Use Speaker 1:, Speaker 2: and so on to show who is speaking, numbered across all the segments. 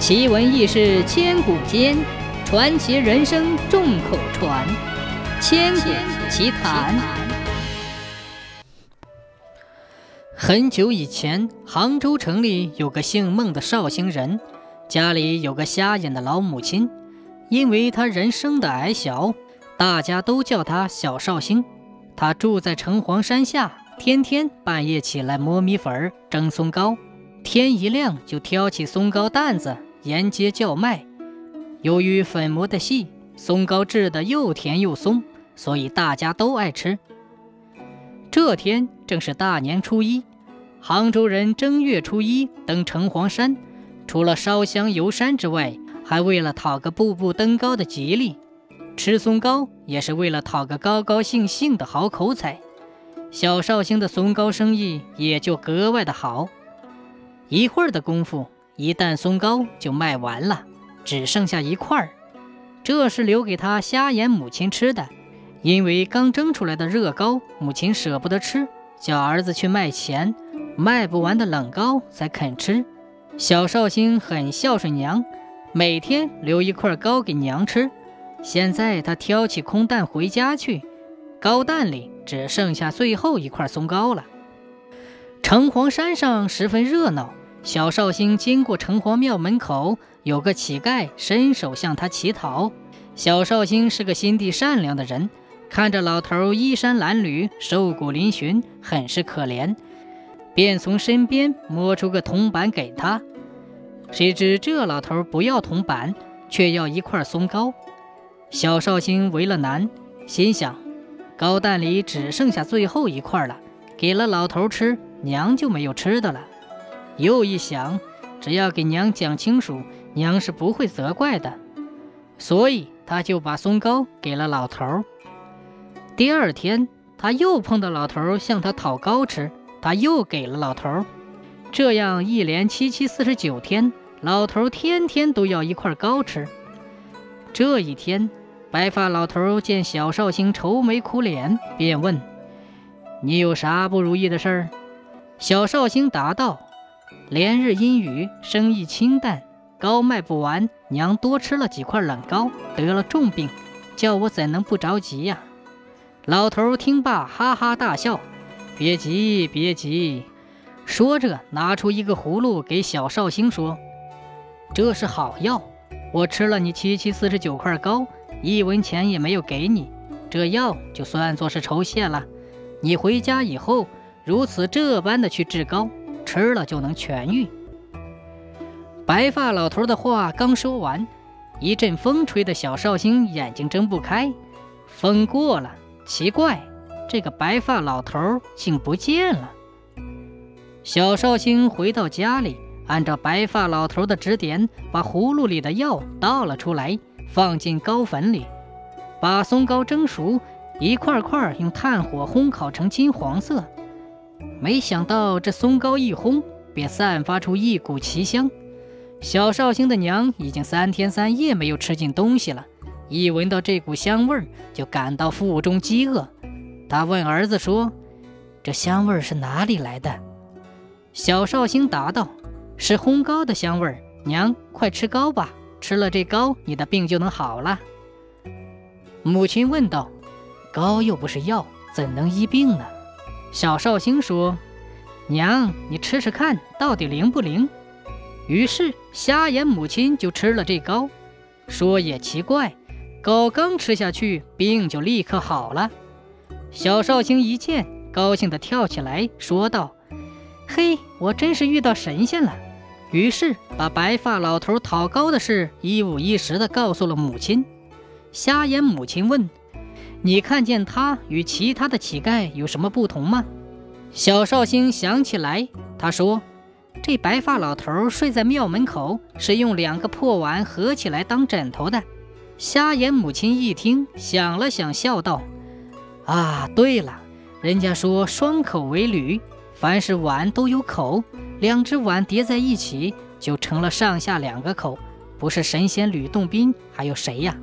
Speaker 1: 奇闻异事千古间，传奇人生众口传。千古奇谈。很久以前，杭州城里有个姓孟的绍兴人，家里有个瞎眼的老母亲。因为他人生的矮小，大家都叫他小绍兴。他住在城隍山下，天天半夜起来磨米粉、蒸松糕，天一亮就挑起松糕担子。沿街叫卖，由于粉磨的细，松糕制的又甜又松，所以大家都爱吃。这天正是大年初一，杭州人正月初一登城隍山，除了烧香游山之外，还为了讨个步步登高的吉利，吃松糕也是为了讨个高高兴兴的好口彩。小绍兴的松糕生意也就格外的好，一会儿的功夫。一担松糕就卖完了，只剩下一块儿，这是留给他瞎眼母亲吃的。因为刚蒸出来的热糕，母亲舍不得吃，叫儿子去卖钱，卖不完的冷糕才肯吃。小绍兴很孝顺娘，每天留一块糕给娘吃。现在他挑起空担回家去，糕担里只剩下最后一块松糕了。城隍山上十分热闹。小绍兴经过城隍庙门口，有个乞丐伸手向他乞讨。小绍兴是个心地善良的人，看着老头衣衫褴褛、瘦骨嶙峋，很是可怜，便从身边摸出个铜板给他。谁知这老头不要铜板，却要一块松糕。小绍兴为了难，心想：糕蛋里只剩下最后一块了，给了老头吃，娘就没有吃的了。又一想，只要给娘讲清楚，娘是不会责怪的，所以他就把松糕给了老头。第二天，他又碰到老头向他讨糕吃，他又给了老头。这样一连七七四十九天，老头天天都要一块糕吃。这一天，白发老头见小绍兴愁眉苦脸，便问：“你有啥不如意的事儿？”小绍兴答道。连日阴雨，生意清淡，糕卖不完。娘多吃了几块冷糕，得了重病，叫我怎能不着急呀？老头听罢，哈哈大笑：“别急，别急。”说着，拿出一个葫芦给小绍兴说：“这是好药，我吃了你七七四十九块糕，一文钱也没有给你，这药就算作是酬谢了。你回家以后，如此这般的去治膏。”吃了就能痊愈。白发老头的话刚说完，一阵风吹得小绍兴眼睛睁不开。风过了，奇怪，这个白发老头竟不见了。小绍兴回到家里，按照白发老头的指点，把葫芦里的药倒了出来，放进糕粉里，把松糕蒸熟，一块块用炭火烘烤成金黄色。没想到这松糕一烘，便散发出一股奇香。小绍兴的娘已经三天三夜没有吃进东西了，一闻到这股香味儿，就感到腹中饥饿。他问儿子说：“这香味儿是哪里来的？”小绍兴答道：“是烘糕的香味儿。娘，快吃糕吧，吃了这糕，你的病就能好了。”母亲问道：“糕又不是药，怎能医病呢？”小绍兴说：“娘，你吃吃看，到底灵不灵？”于是瞎眼母亲就吃了这糕。说也奇怪，糕刚吃下去，病就立刻好了。小绍兴一见，高兴地跳起来，说道：“嘿，我真是遇到神仙了！”于是把白发老头讨糕的事一五一十地告诉了母亲。瞎眼母亲问。你看见他与其他的乞丐有什么不同吗？小绍兴想起来，他说：“这白发老头睡在庙门口，是用两个破碗合起来当枕头的。”瞎眼母亲一听，想了想，笑道：“啊，对了，人家说双口为吕，凡是碗都有口，两只碗叠在一起就成了上下两个口，不是神仙吕洞宾还有谁呀？”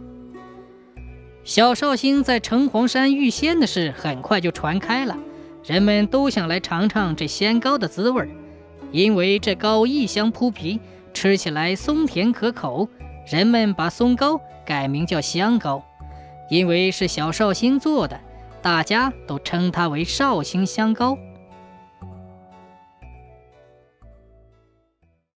Speaker 1: 小绍兴在城隍山遇仙的事很快就传开了，人们都想来尝尝这仙糕的滋味儿，因为这糕异香扑鼻，吃起来松甜可口。人们把松糕改名叫香糕，因为是小绍兴做的，大家都称它为绍兴香糕。